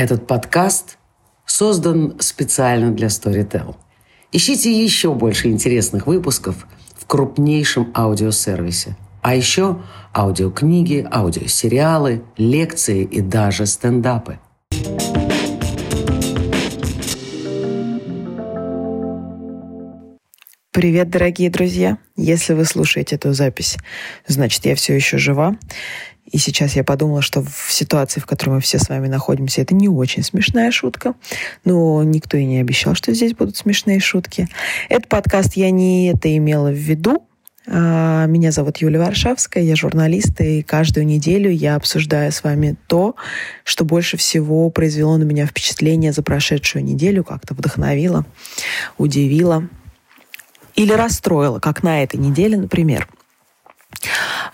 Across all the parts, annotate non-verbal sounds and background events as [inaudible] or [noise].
Этот подкаст создан специально для Storytel. Ищите еще больше интересных выпусков в крупнейшем аудиосервисе. А еще аудиокниги, аудиосериалы, лекции и даже стендапы. Привет, дорогие друзья! Если вы слушаете эту запись, значит, я все еще жива. И сейчас я подумала, что в ситуации, в которой мы все с вами находимся, это не очень смешная шутка. Но никто и не обещал, что здесь будут смешные шутки. Этот подкаст я не это имела в виду. А, меня зовут Юлия Варшавская, я журналист, и каждую неделю я обсуждаю с вами то, что больше всего произвело на меня впечатление за прошедшую неделю, как-то вдохновило, удивило или расстроило, как на этой неделе, например –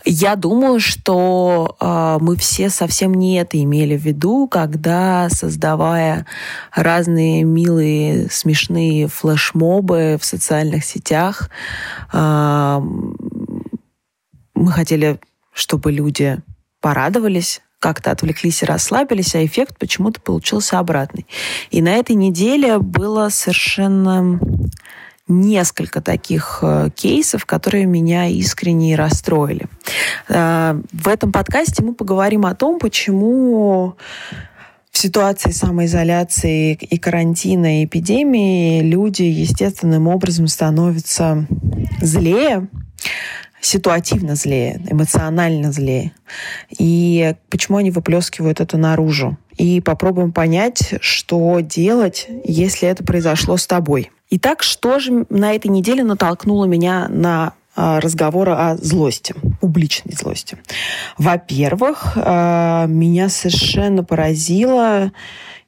я думаю, что э, мы все совсем не это имели в виду, когда, создавая разные милые, смешные флешмобы в социальных сетях, э, мы хотели, чтобы люди порадовались, как-то отвлеклись и расслабились, а эффект почему-то получился обратный. И на этой неделе было совершенно несколько таких э, кейсов, которые меня искренне расстроили. Э, в этом подкасте мы поговорим о том, почему в ситуации самоизоляции и карантина, и эпидемии люди естественным образом становятся злее, ситуативно злее, эмоционально злее. И почему они выплескивают это наружу. И попробуем понять, что делать, если это произошло с тобой. Итак, что же на этой неделе натолкнуло меня на а, разговоры о злости, публичной злости. Во-первых, а, меня совершенно поразило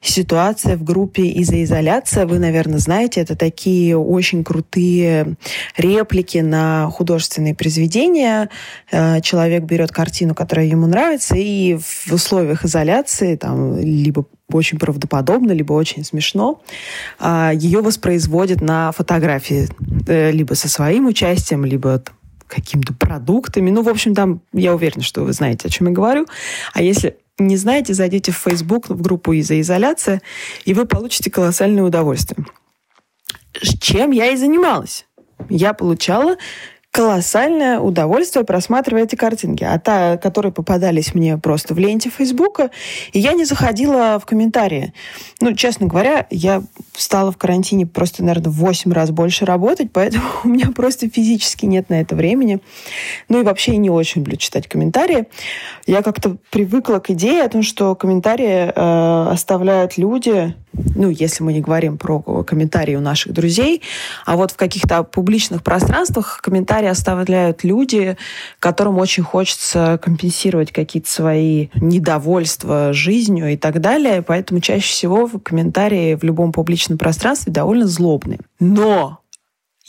ситуация в группе «Изоизоляция». Вы, наверное, знаете, это такие очень крутые реплики на художественные произведения. Э, человек берет картину, которая ему нравится, и в условиях изоляции, там, либо очень правдоподобно, либо очень смешно, а, ее воспроизводит на фотографии э, либо со своим участием, либо какими-то продуктами. Ну, в общем, там я уверена, что вы знаете, о чем я говорю. А если не знаете, зайдите в Facebook, в группу «Изоизоляция», и вы получите колоссальное удовольствие. Чем я и занималась. Я получала колоссальное удовольствие, просматривая эти картинки. А та, которые попадались мне просто в ленте Фейсбука, и я не заходила в комментарии. Ну, честно говоря, я стала в карантине просто, наверное, в 8 раз больше работать, поэтому [laughs] у меня просто физически нет на это времени. Ну и вообще я не очень люблю читать комментарии. Я как-то привыкла к идее о том, что комментарии э, оставляют люди, ну, если мы не говорим про комментарии у наших друзей, а вот в каких-то публичных пространствах комментарии оставляют люди, которым очень хочется компенсировать какие-то свои недовольства жизнью и так далее. Поэтому чаще всего комментарии в любом публичном пространстве довольно злобные. Но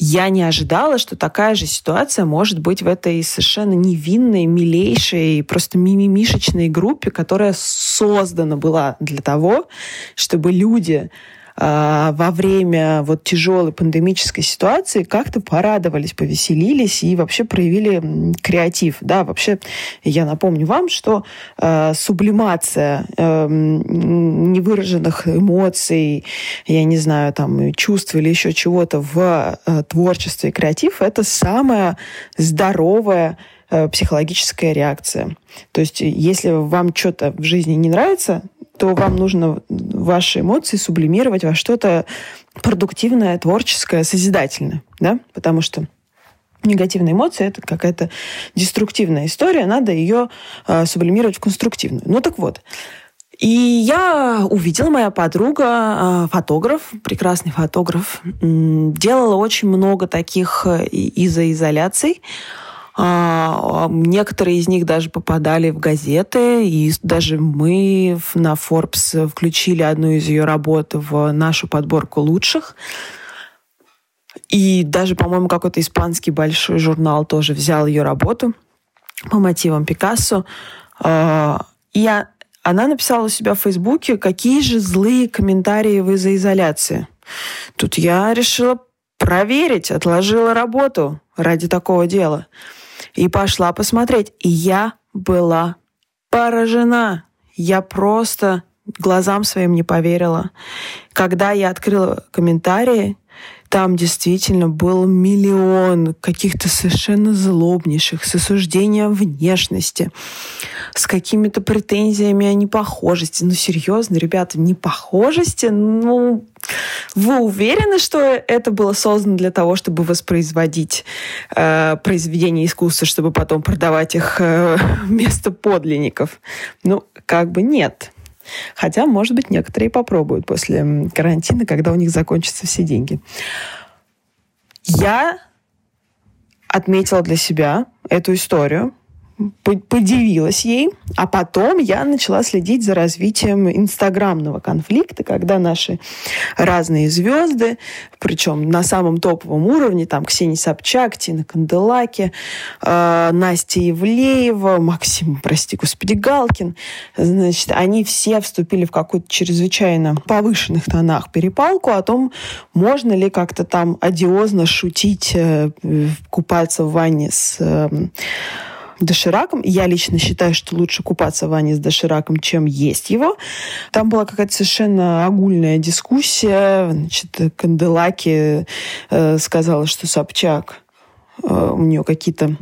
я не ожидала, что такая же ситуация может быть в этой совершенно невинной, милейшей, просто мимимишечной группе, которая создана была для того, чтобы люди во время вот тяжелой пандемической ситуации как-то порадовались, повеселились и вообще проявили креатив. Да, вообще я напомню вам, что э, сублимация э, невыраженных эмоций, я не знаю, там чувств или еще чего-то в э, творчестве и креатив это самая здоровая э, психологическая реакция. То есть, если вам что-то в жизни не нравится, то вам нужно ваши эмоции сублимировать во что-то продуктивное, творческое, созидательное, да, потому что негативная эмоция это какая-то деструктивная история, надо ее э, сублимировать в конструктивную. Ну так вот. И я увидела, моя подруга, фотограф, прекрасный фотограф, делала очень много таких э, изоизоляций. А, некоторые из них даже попадали в газеты, и даже мы на Forbes включили одну из ее работ в нашу подборку лучших. И даже, по-моему, какой-то испанский большой журнал тоже взял ее работу по мотивам Пикассо. А, и она написала у себя в Фейсбуке, какие же злые комментарии вы за изоляции. Тут я решила проверить, отложила работу ради такого дела и пошла посмотреть. И я была поражена. Я просто глазам своим не поверила. Когда я открыла комментарии, там действительно был миллион каких-то совершенно злобнейших, с осуждением внешности, с какими-то претензиями о непохожести. Ну, серьезно, ребята, непохожести? Ну, вы уверены, что это было создано для того, чтобы воспроизводить э, произведения искусства, чтобы потом продавать их э, [laughs] вместо подлинников? Ну, как бы нет. Хотя, может быть, некоторые попробуют после карантина, когда у них закончатся все деньги. Я отметила для себя эту историю подивилась ей, а потом я начала следить за развитием инстаграмного конфликта, когда наши разные звезды, причем на самом топовом уровне, там Ксения Собчак, Тина Канделаки, э, Настя Евлеева, Максим, прости господи, Галкин, значит, они все вступили в какую-то чрезвычайно повышенных тонах перепалку о том, можно ли как-то там одиозно шутить, э, купаться в ванне с э, дошираком. Я лично считаю, что лучше купаться в ванне с дошираком, чем есть его. Там была какая-то совершенно огульная дискуссия. Значит, Канделаки э, сказала, что Собчак, э, у нее какие-то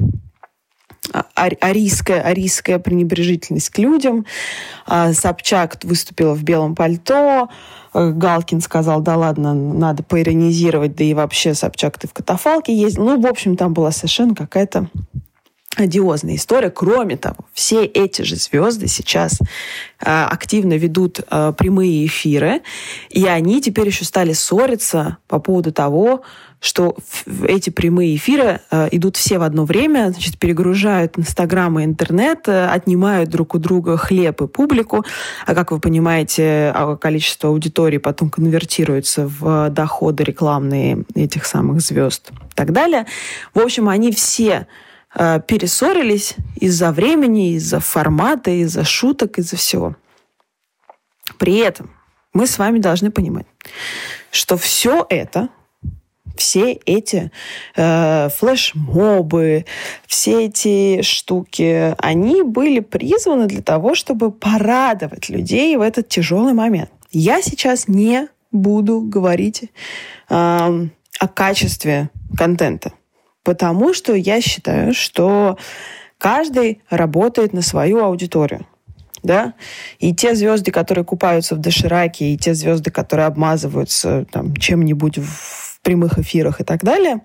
арийская, арийская пренебрежительность к людям. А Собчак выступила в белом пальто. Э, Галкин сказал, да ладно, надо поиронизировать, да и вообще, Собчак, ты в катафалке ездил. Ну, в общем, там была совершенно какая-то одиозная история. Кроме того, все эти же звезды сейчас э, активно ведут э, прямые эфиры, и они теперь еще стали ссориться по поводу того, что эти прямые эфиры э, идут все в одно время, значит, перегружают Инстаграм и интернет, э, отнимают друг у друга хлеб и публику, а как вы понимаете, а, количество аудитории потом конвертируется в доходы рекламные этих самых звезд и так далее. В общем, они все Э, перессорились из-за времени, из-за формата, из-за шуток, из-за всего. При этом мы с вами должны понимать, что все это, все эти э, флешмобы, все эти штуки, они были призваны для того, чтобы порадовать людей в этот тяжелый момент. Я сейчас не буду говорить э, о качестве контента. Потому что я считаю, что каждый работает на свою аудиторию. Да? И те звезды, которые купаются в дошираке, и те звезды, которые обмазываются там, чем-нибудь в прямых эфирах и так далее,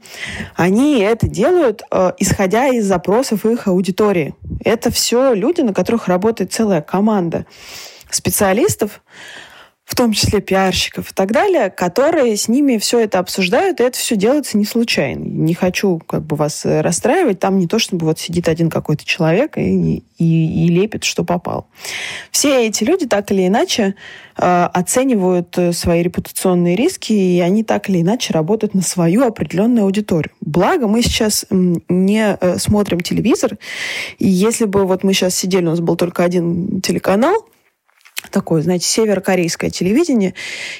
они это делают, э, исходя из запросов их аудитории. Это все люди, на которых работает целая команда специалистов, в том числе пиарщиков и так далее, которые с ними все это обсуждают, и это все делается не случайно. Не хочу как бы вас расстраивать, там не то, чтобы вот сидит один какой-то человек и, и, и лепит, что попал. Все эти люди так или иначе э, оценивают свои репутационные риски, и они так или иначе работают на свою определенную аудиторию. Благо, мы сейчас не э, смотрим телевизор, и если бы вот мы сейчас сидели, у нас был только один телеканал, такое, знаете, северокорейское телевидение,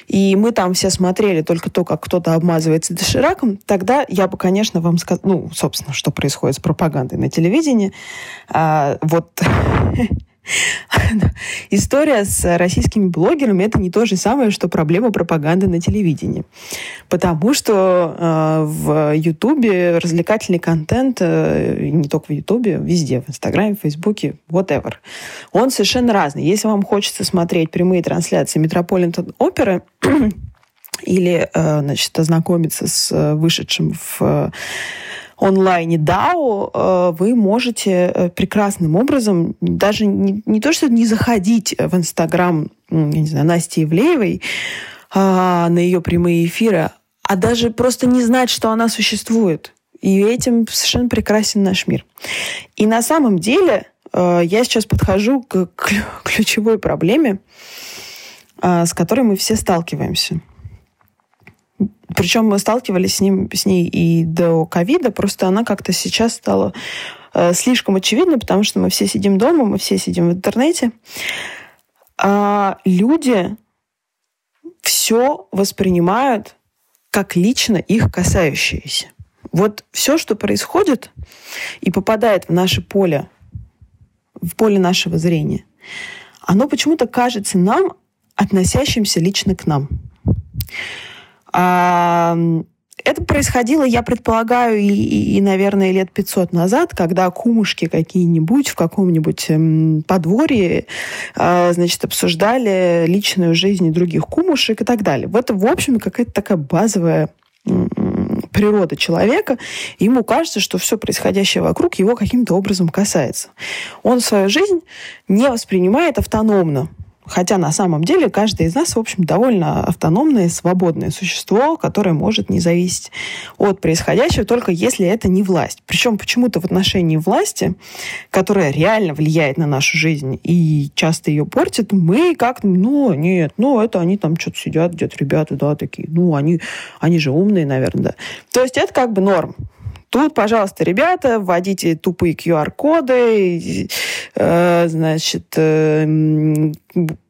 и мы там все смотрели только то, как кто-то обмазывается дошираком, тогда я бы, конечно, вам сказала, ну, собственно, что происходит с пропагандой на телевидении. А, вот [laughs] [laughs] История с российскими блогерами это не то же самое, что проблема пропаганды на телевидении. Потому что э, в Ютубе развлекательный контент, э, не только в Ютубе, везде, в Инстаграме, Фейсбуке, whatever, он совершенно разный. Если вам хочется смотреть прямые трансляции Метрополитен оперы, [clears throat] или, э, значит, ознакомиться с э, вышедшим в онлайне DAO э, вы можете э, прекрасным образом даже не, не то, что не заходить в Инстаграм, я не знаю, Насти Ивлеевой а, на ее прямые эфиры, а даже просто не знать, что она существует. И этим совершенно прекрасен наш мир. И на самом деле э, я сейчас подхожу к ключевой проблеме, с которой мы все сталкиваемся – причем мы сталкивались с, ним, с ней и до ковида, просто она как-то сейчас стала э, слишком очевидной, потому что мы все сидим дома, мы все сидим в интернете. А люди все воспринимают как лично их касающееся. Вот все, что происходит и попадает в наше поле, в поле нашего зрения, оно почему-то кажется нам относящимся лично к нам. А, это происходило, я предполагаю, и, и, наверное, лет 500 назад, когда кумушки какие-нибудь в каком-нибудь эм, подворье, э, значит, обсуждали личную жизнь других кумушек и так далее. В это, в общем, какая-то такая базовая природа человека, ему кажется, что все происходящее вокруг его каким-то образом касается. Он свою жизнь не воспринимает автономно. Хотя на самом деле каждый из нас, в общем, довольно автономное, свободное существо, которое может не зависеть от происходящего, только если это не власть. Причем почему-то в отношении власти, которая реально влияет на нашу жизнь и часто ее портит, мы как ну, нет, ну, это они там что-то сидят где-то, ребята, да, такие, ну, они, они же умные, наверное, да. То есть это как бы норм. Тут, пожалуйста, ребята, вводите тупые QR-коды, э, значит, э,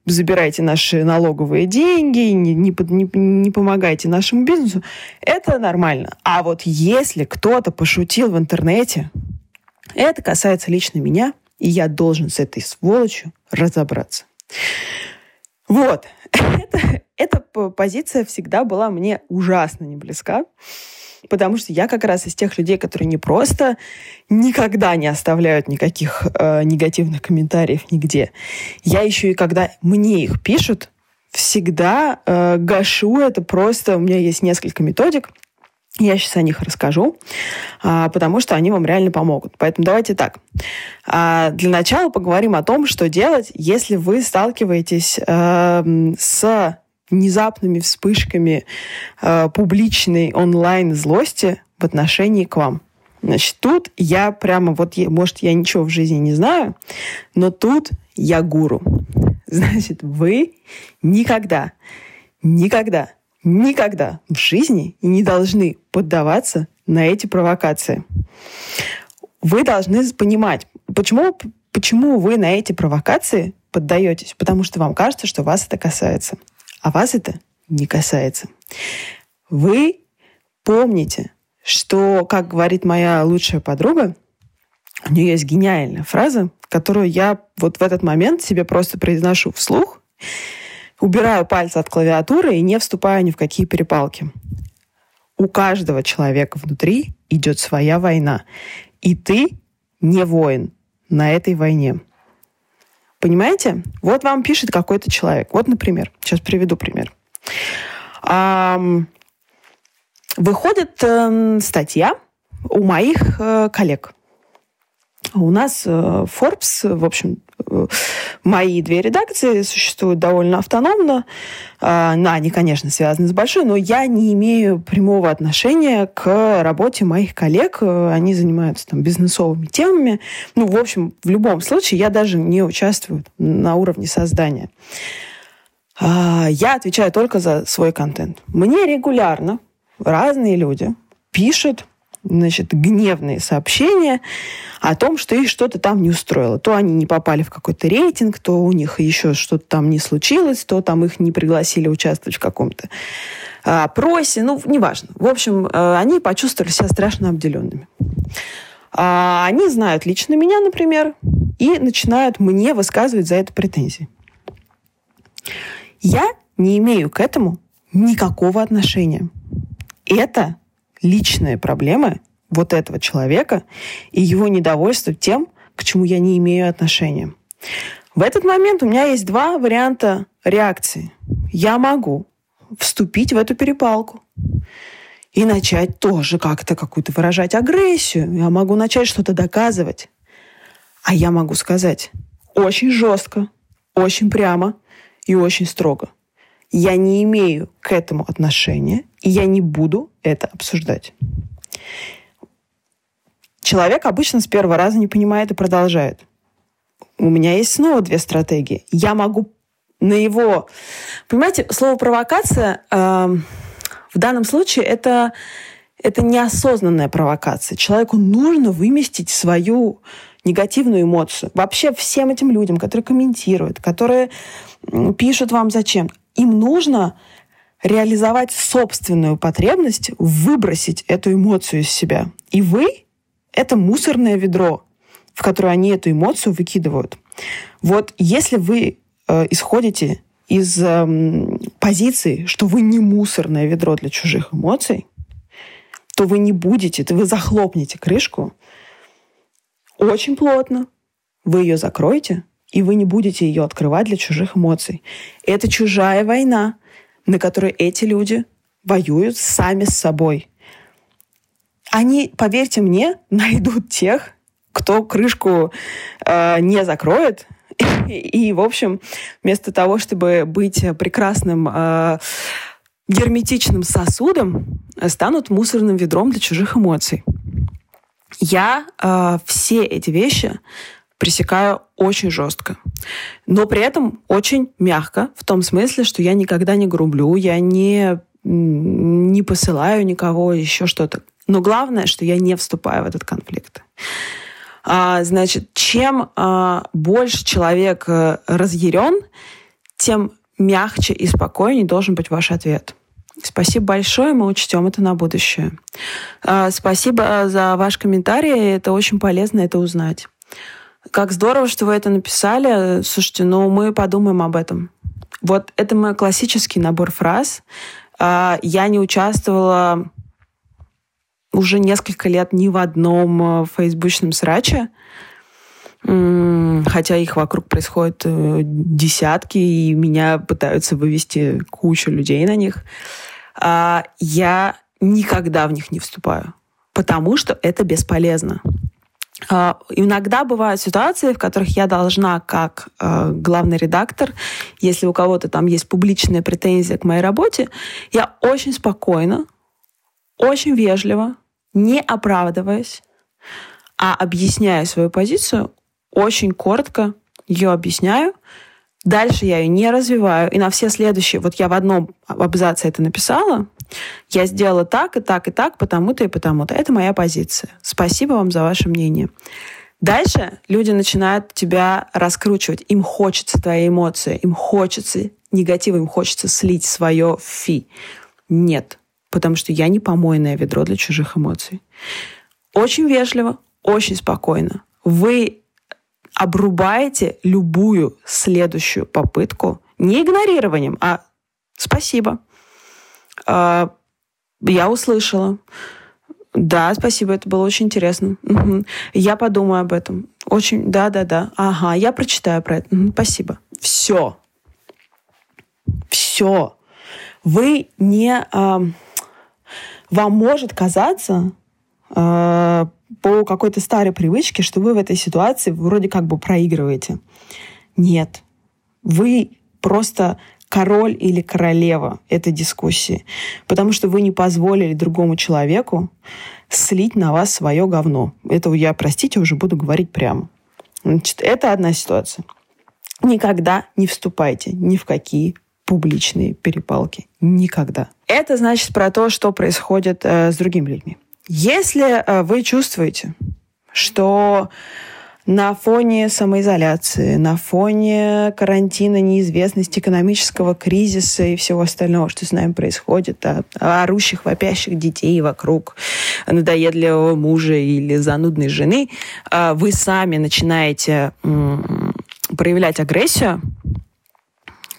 забирайте наши налоговые деньги, не, не, не, не помогайте нашему бизнесу. Это нормально. А вот если кто-то пошутил в интернете, это касается лично меня, и я должен с этой сволочью разобраться. Вот. [laughs] Это, эта позиция всегда была мне ужасно не близка потому что я как раз из тех людей, которые не просто никогда не оставляют никаких э, негативных комментариев нигде. Я еще и когда мне их пишут, всегда э, гашу это просто. У меня есть несколько методик. Я сейчас о них расскажу, а, потому что они вам реально помогут. Поэтому давайте так. А, для начала поговорим о том, что делать, если вы сталкиваетесь э, с внезапными вспышками э, публичной онлайн злости в отношении к вам. Значит, тут я прямо, вот, может, я ничего в жизни не знаю, но тут я гуру. Значит, вы никогда, никогда, никогда в жизни не должны поддаваться на эти провокации. Вы должны понимать, почему, почему вы на эти провокации поддаетесь. Потому что вам кажется, что вас это касается а вас это не касается. Вы помните, что, как говорит моя лучшая подруга, у нее есть гениальная фраза, которую я вот в этот момент себе просто произношу вслух, убираю пальцы от клавиатуры и не вступаю ни в какие перепалки. У каждого человека внутри идет своя война, и ты не воин на этой войне. Понимаете? Вот вам пишет какой-то человек. Вот, например, сейчас приведу пример. Выходит э, статья у моих э, коллег. У нас э, Forbes, в общем, мои две редакции существуют довольно автономно. Э, они, конечно, связаны с большой, но я не имею прямого отношения к работе моих коллег. Они занимаются там бизнесовыми темами. Ну, в общем, в любом случае, я даже не участвую на уровне создания. Я отвечаю только за свой контент. Мне регулярно разные люди пишут значит, гневные сообщения о том, что их что-то там не устроило. То они не попали в какой-то рейтинг, то у них еще что-то там не случилось, то там их не пригласили участвовать в каком-то а, опросе, ну, неважно. В общем, э, они почувствовали себя страшно обделенными. А, они знают лично меня, например, и начинают мне высказывать за это претензии. Я не имею к этому никакого отношения. Это личные проблемы вот этого человека и его недовольство тем, к чему я не имею отношения. В этот момент у меня есть два варианта реакции. Я могу вступить в эту перепалку и начать тоже как-то какую-то выражать агрессию. Я могу начать что-то доказывать. А я могу сказать очень жестко, очень прямо и очень строго. Я не имею к этому отношения, и я не буду это обсуждать. Человек обычно с первого раза не понимает и продолжает. У меня есть снова две стратегии. Я могу на его... Понимаете, слово «провокация» э, в данном случае это, это неосознанная провокация. Человеку нужно выместить свою негативную эмоцию. Вообще всем этим людям, которые комментируют, которые пишут вам зачем, им нужно реализовать собственную потребность, выбросить эту эмоцию из себя. И вы — это мусорное ведро, в которое они эту эмоцию выкидывают. Вот если вы э, исходите из эм, позиции, что вы не мусорное ведро для чужих эмоций, то вы не будете, то вы захлопнете крышку очень плотно, вы ее закроете, и вы не будете ее открывать для чужих эмоций. Это чужая война, на которой эти люди воюют сами с собой. Они, поверьте мне, [laughs] найдут тех, кто крышку э, не закроет, [laughs] и, в общем, вместо того, чтобы быть прекрасным э, герметичным сосудом, станут мусорным ведром для чужих эмоций. Я э, все эти вещи пресекаю очень жестко. Но при этом очень мягко, в том смысле, что я никогда не грублю, я не, не посылаю никого, еще что-то. Но главное, что я не вступаю в этот конфликт. А, значит, чем а, больше человек а, разъярен, тем мягче и спокойнее должен быть ваш ответ. Спасибо большое, мы учтем это на будущее. А, спасибо за ваш комментарий, это очень полезно это узнать. Как здорово, что вы это написали. Слушайте, ну мы подумаем об этом. Вот это мой классический набор фраз. А, я не участвовала уже несколько лет ни в одном э, фейсбучном сраче, хотя их вокруг происходит э, десятки, и меня пытаются вывести кучу людей на них. А, я никогда в них не вступаю, потому что это бесполезно. А, иногда бывают ситуации, в которых я должна, как э, главный редактор, если у кого-то там есть публичная претензия к моей работе, я очень спокойно, очень вежливо не оправдываясь, а объясняя свою позицию, очень коротко ее объясняю. Дальше я ее не развиваю. И на все следующие, вот я в одном абзаце это написала, я сделала так и так и так, потому-то и потому-то. Это моя позиция. Спасибо вам за ваше мнение. Дальше люди начинают тебя раскручивать. Им хочется твои эмоции, им хочется негатива, им хочется слить свое фи. Нет потому что я не помойное ведро для чужих эмоций. Очень вежливо, очень спокойно. Вы обрубаете любую следующую попытку не игнорированием, а спасибо. А, я услышала. Да, спасибо, это было очень интересно. Угу. Я подумаю об этом. Очень, да, да, да. Ага, я прочитаю про это. Угу, спасибо. Все. Все. Вы не вам может казаться э, по какой-то старой привычке, что вы в этой ситуации вроде как бы проигрываете. Нет. Вы просто король или королева этой дискуссии, потому что вы не позволили другому человеку слить на вас свое говно. Это я, простите, уже буду говорить прямо. Значит, это одна ситуация. Никогда не вступайте ни в какие публичные перепалки. Никогда. Это значит про то, что происходит э, с другими людьми. Если э, вы чувствуете, что на фоне самоизоляции, на фоне карантина, неизвестности, экономического кризиса и всего остального, что с нами происходит, от орущих, вопящих детей вокруг, надоедливого мужа или занудной жены, э, вы сами начинаете проявлять агрессию,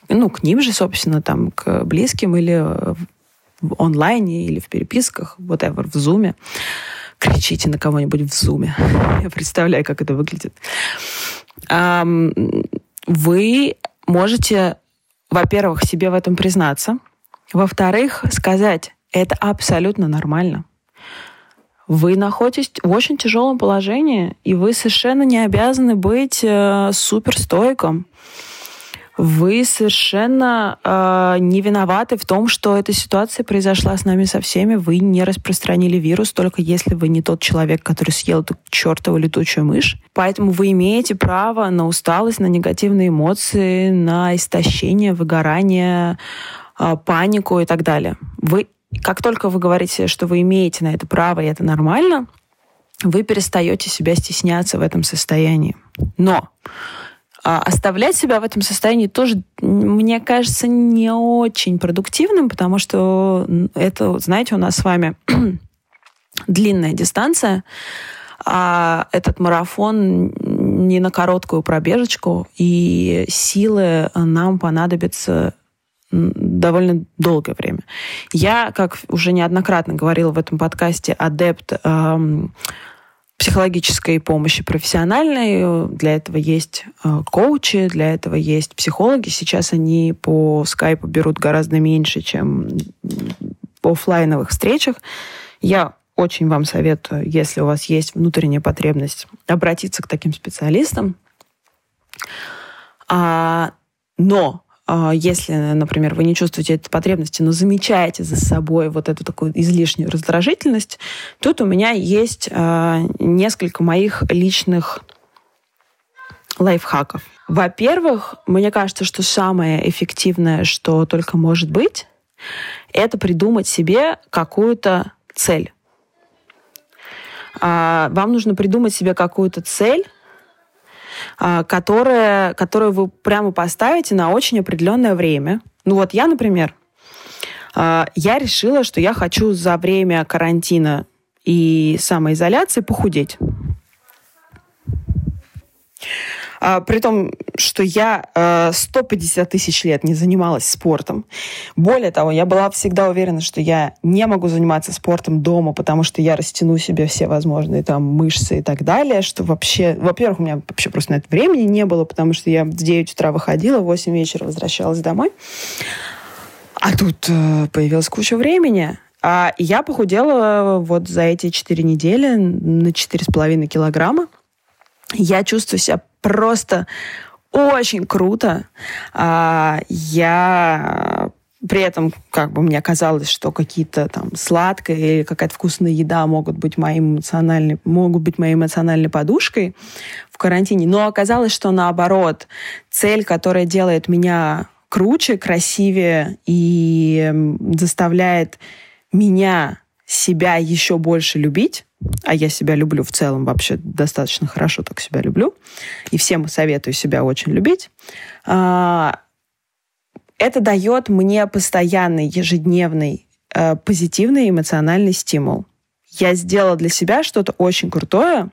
ну, к ним же, собственно, там, к близким или в онлайне, или в переписках, whatever, в зуме. Кричите на кого-нибудь в зуме. Я представляю, как это выглядит. Вы можете, во-первых, себе в этом признаться. Во-вторых, сказать, это абсолютно нормально. Вы находитесь в очень тяжелом положении, и вы совершенно не обязаны быть э, суперстойком вы совершенно э, не виноваты в том, что эта ситуация произошла с нами со всеми. Вы не распространили вирус, только если вы не тот человек, который съел эту чертову летучую мышь. Поэтому вы имеете право на усталость, на негативные эмоции, на истощение, выгорание, э, панику и так далее. Вы, как только вы говорите, что вы имеете на это право, и это нормально, вы перестаете себя стесняться в этом состоянии. Но а оставлять себя в этом состоянии тоже, мне кажется, не очень продуктивным, потому что это, знаете, у нас с вами [clears throat] длинная дистанция, а этот марафон не на короткую пробежечку, и силы нам понадобятся довольно долгое время. Я, как уже неоднократно говорила в этом подкасте, адепт эм, психологической помощи профессиональной. Для этого есть э, коучи, для этого есть психологи. Сейчас они по скайпу берут гораздо меньше, чем по офлайновых встречах. Я очень вам советую, если у вас есть внутренняя потребность, обратиться к таким специалистам. А, но если, например, вы не чувствуете этой потребности, но замечаете за собой вот эту такую излишнюю раздражительность, тут у меня есть а, несколько моих личных лайфхаков. Во-первых, мне кажется, что самое эффективное, что только может быть, это придумать себе какую-то цель. А, вам нужно придумать себе какую-то цель, а, которое, которое вы прямо поставите на очень определенное время. Ну вот я, например, а, я решила, что я хочу за время карантина и самоизоляции похудеть. А, при том, что я э, 150 тысяч лет не занималась спортом. Более того, я была всегда уверена, что я не могу заниматься спортом дома, потому что я растяну себе все возможные там мышцы и так далее, что вообще, во-первых, у меня вообще просто на это времени не было, потому что я в 9 утра выходила, в 8 вечера возвращалась домой. А тут э, появилась куча времени. А я похудела вот за эти 4 недели на 4,5 килограмма. Я чувствую себя просто очень круто. А, я при этом как бы мне казалось, что какие-то там сладкое или какая-то вкусная еда могут быть моим эмоциональной, могут быть моей эмоциональной подушкой в карантине. Но оказалось, что наоборот, цель, которая делает меня круче, красивее и заставляет меня себя еще больше любить, а я себя люблю в целом вообще достаточно хорошо, так себя люблю, и всем советую себя очень любить, а, это дает мне постоянный, ежедневный, э, позитивный эмоциональный стимул. Я сделала для себя что-то очень крутое,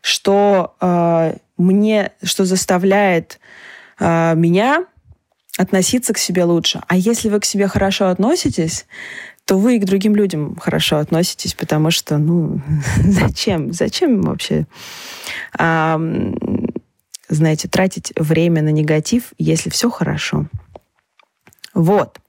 что э, мне, что заставляет э, меня относиться к себе лучше. А если вы к себе хорошо относитесь, то вы и к другим людям хорошо относитесь, потому что, ну, [laughs] зачем? Зачем вообще, а, знаете, тратить время на негатив, если все хорошо? Вот.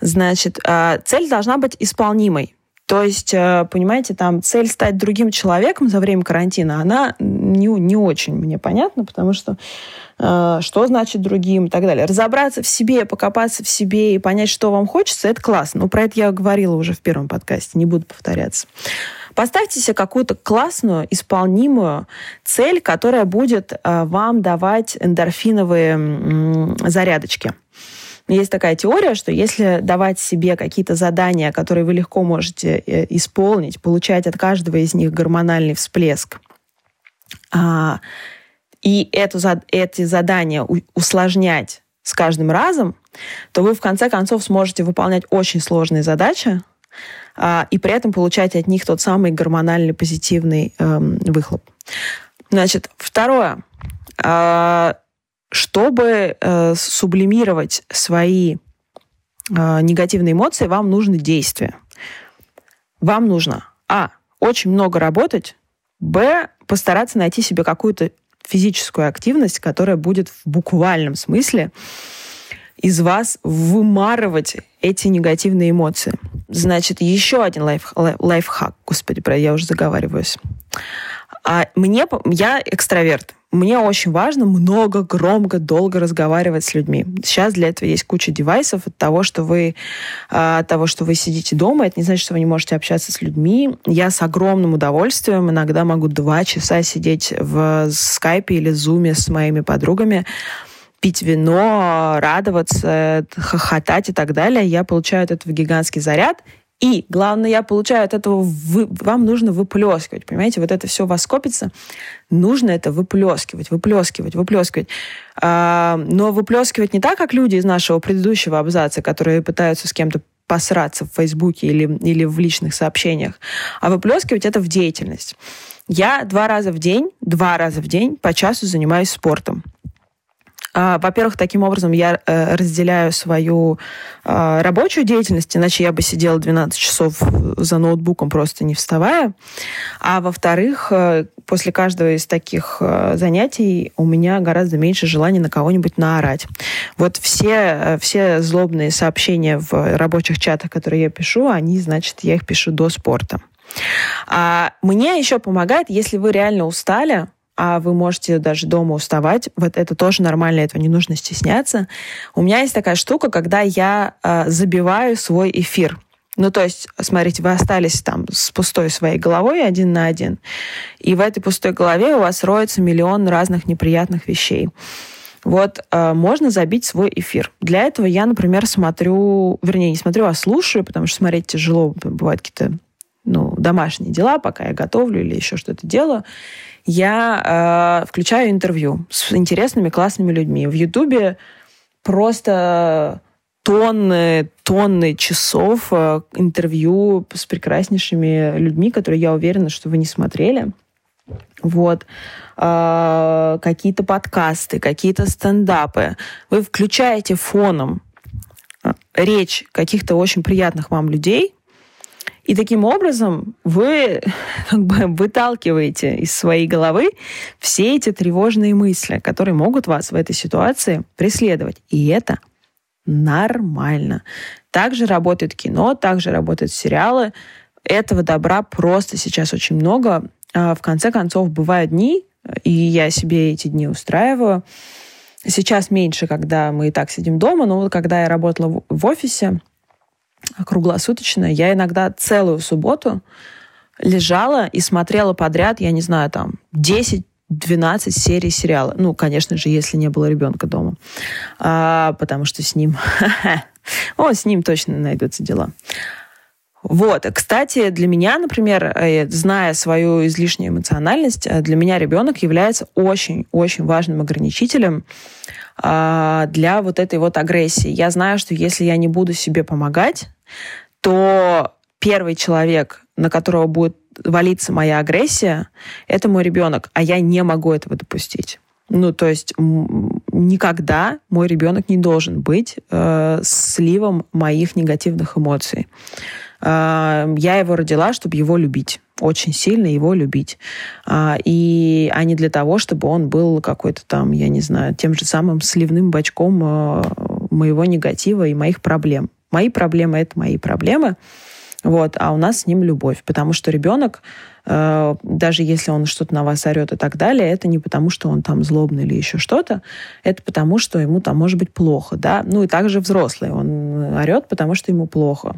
Значит, а, цель должна быть исполнимой. То есть, э, понимаете, там цель стать другим человеком за время карантина, она не, не очень мне понятна, потому что э, что значит другим и так далее. Разобраться в себе, покопаться в себе и понять, что вам хочется, это классно. Но про это я говорила уже в первом подкасте, не буду повторяться. Поставьте себе какую-то классную, исполнимую цель, которая будет э, вам давать эндорфиновые зарядочки. Есть такая теория, что если давать себе какие-то задания, которые вы легко можете э, исполнить, получать от каждого из них гормональный всплеск, а, и эту, эти задания усложнять с каждым разом, то вы в конце концов сможете выполнять очень сложные задачи, а, и при этом получать от них тот самый гормональный позитивный эм, выхлоп. Значит, второе. А, чтобы э, сублимировать свои э, негативные эмоции, вам нужно действие. Вам нужно, а, очень много работать, б, постараться найти себе какую-то физическую активность, которая будет в буквальном смысле из вас вымарывать эти негативные эмоции. Значит, еще один лайф, лайфхак. Господи, я уже заговариваюсь. А мне, я экстраверт. Мне очень важно много, громко, долго разговаривать с людьми. Сейчас для этого есть куча девайсов от того, что вы, а, от того, что вы сидите дома. Это не значит, что вы не можете общаться с людьми. Я с огромным удовольствием иногда могу два часа сидеть в скайпе или зуме с моими подругами, пить вино, радоваться, хохотать и так далее. Я получаю от этого гигантский заряд. И, главное, я получаю от этого, вы, вам нужно выплескивать, понимаете, вот это все у вас копится, нужно это выплескивать, выплескивать, выплескивать. А, но выплескивать не так, как люди из нашего предыдущего абзаца, которые пытаются с кем-то посраться в Фейсбуке или, или в личных сообщениях, а выплескивать это в деятельность. Я два раза в день, два раза в день по часу занимаюсь спортом. А, во-первых, таким образом я э, разделяю свою а, рабочую деятельность, иначе я бы сидела 12 часов за ноутбуком просто не вставая. А во-вторых, э, после каждого из таких э, занятий у меня гораздо меньше желания на кого-нибудь наорать. Вот все, все злобные сообщения в рабочих чатах, которые я пишу, они, значит, я их пишу до спорта. А мне еще помогает, если вы реально устали, а вы можете даже дома уставать. Вот это тоже нормально, этого не нужно стесняться. У меня есть такая штука, когда я э, забиваю свой эфир. Ну, то есть, смотрите, вы остались там с пустой своей головой один на один, и в этой пустой голове у вас роется миллион разных неприятных вещей. Вот э, можно забить свой эфир. Для этого я, например, смотрю, вернее, не смотрю, а слушаю, потому что смотреть тяжело, бывают какие-то ну, домашние дела, пока я готовлю или еще что-то делаю я э, включаю интервью с интересными, классными людьми. В Ютубе просто тонны, тонны часов э, интервью с прекраснейшими людьми, которые я уверена, что вы не смотрели. Вот. Э, какие-то подкасты, какие-то стендапы. Вы включаете фоном э, речь каких-то очень приятных вам людей, и таким образом вы [laughs] как бы выталкиваете из своей головы все эти тревожные мысли, которые могут вас в этой ситуации преследовать. И это нормально. Также работает кино, также работают сериалы. Этого добра просто сейчас очень много. А в конце концов, бывают дни, и я себе эти дни устраиваю. Сейчас меньше, когда мы и так сидим дома, но вот когда я работала в офисе, круглосуточно. Я иногда целую субботу лежала и смотрела подряд, я не знаю, там, 10 12 серий сериала. Ну, конечно же, если не было ребенка дома. А, потому что с ним... [laughs] О, с ним точно найдутся дела. Вот. Кстати, для меня, например, э, зная свою излишнюю эмоциональность, э, для меня ребенок является очень-очень важным ограничителем для вот этой вот агрессии. Я знаю, что если я не буду себе помогать, то первый человек, на которого будет валиться моя агрессия, это мой ребенок, а я не могу этого допустить. Ну, то есть никогда мой ребенок не должен быть э, сливом моих негативных эмоций. Э, я его родила, чтобы его любить очень сильно его любить. А, и, а не для того, чтобы он был какой-то там, я не знаю, тем же самым сливным бачком э, моего негатива и моих проблем. Мои проблемы — это мои проблемы. Вот, а у нас с ним любовь, потому что ребенок, э, даже если он что-то на вас орет и так далее, это не потому, что он там злобный или еще что-то, это потому, что ему там может быть плохо, да. Ну и также взрослый, он орет, потому что ему плохо.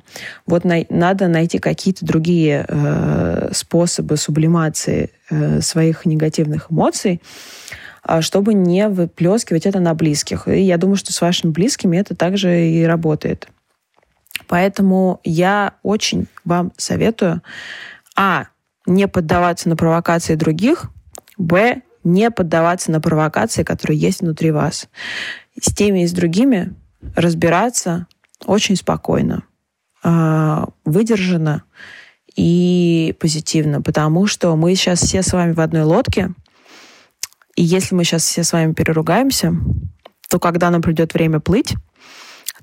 Вот на, надо найти какие-то другие э, способы сублимации э, своих негативных эмоций, э, чтобы не выплескивать это на близких. И я думаю, что с вашими близкими это также и работает. Поэтому я очень вам советую, а, не поддаваться на провокации других, б, не поддаваться на провокации, которые есть внутри вас. С теми и с другими разбираться очень спокойно, а, выдержанно и позитивно, потому что мы сейчас все с вами в одной лодке, и если мы сейчас все с вами переругаемся, то когда нам придет время плыть,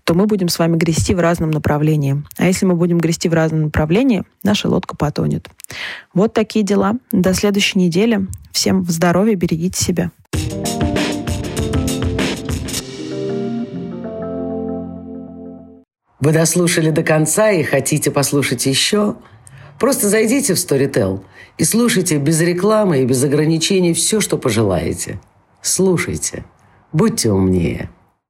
то мы будем с вами грести в разном направлении. А если мы будем грести в разном направлении, наша лодка потонет. Вот такие дела. До следующей недели. Всем здоровья, берегите себя. Вы дослушали до конца и хотите послушать еще? Просто зайдите в Storytel и слушайте без рекламы и без ограничений все, что пожелаете. Слушайте. Будьте умнее.